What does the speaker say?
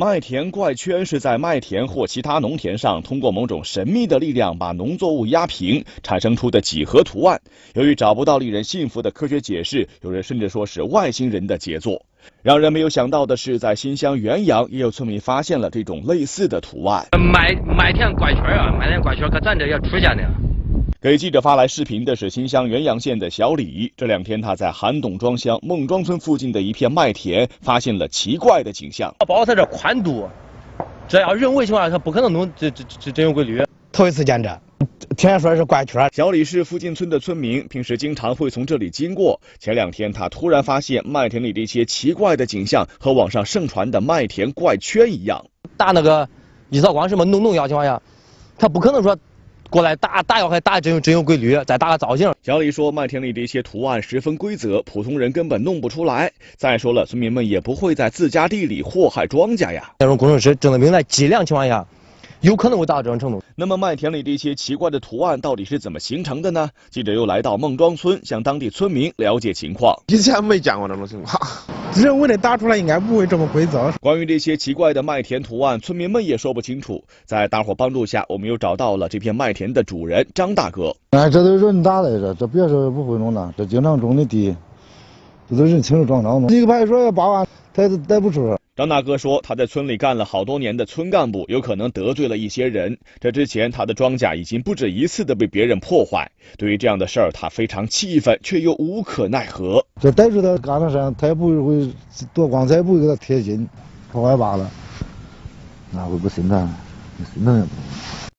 麦田怪圈是在麦田或其他农田上通过某种神秘的力量把农作物压平产生出的几何图案。由于找不到令人信服的科学解释，有人甚至说是外星人的杰作。让人没有想到的是，在新乡原阳也有村民发现了这种类似的图案。麦麦田怪圈啊，麦田怪圈可咱这也出现的。给记者发来视频的是新乡原阳县的小李。这两天他在韩董庄乡孟庄村附近的一片麦田发现了奇怪的景象。包括它这宽度，这要人为情况下，它不可能弄这这这真有规律。头一次见这，听人说是怪圈。小李是附近村的村民，平时经常会从这里经过。前两天他突然发现麦田里的一些奇怪的景象和网上盛传的麦田怪圈一样。打那个一扫光什么农农药情况下，他不可能说。过来打打药还打真有真有规律，再打个造型。小李说，麦田里的一些图案十分规则，普通人根本弄不出来。再说了，村民们也不会在自家地里祸害庄稼呀。那种工程师整的明在计量情况下。有可能会达到这种程度。那么麦田里的一些奇怪的图案到底是怎么形成的呢？记者又来到孟庄村，向当地村民了解情况。以前没见过这种情况，人为的打出来应该不会这么规则。关于这些奇怪的麦田图案，村民们也说不清楚。在大伙帮助下，我们又找到了这片麦田的主人张大哥。哎，这都是人打的，这这别说不会弄的，这经常种的地，这都人清楚庄账弄。一个派出所要八万，逮逮不出。张大哥说，他在村里干了好多年的村干部，有可能得罪了一些人。这之前，他的庄稼已经不止一次的被别人破坏。对于这样的事儿，他非常气愤，却又无可奈何。这逮住他干了啥，他也不会夺光彩，不会给他贴金，破坏罢了，哪会不心疼？心疼也不。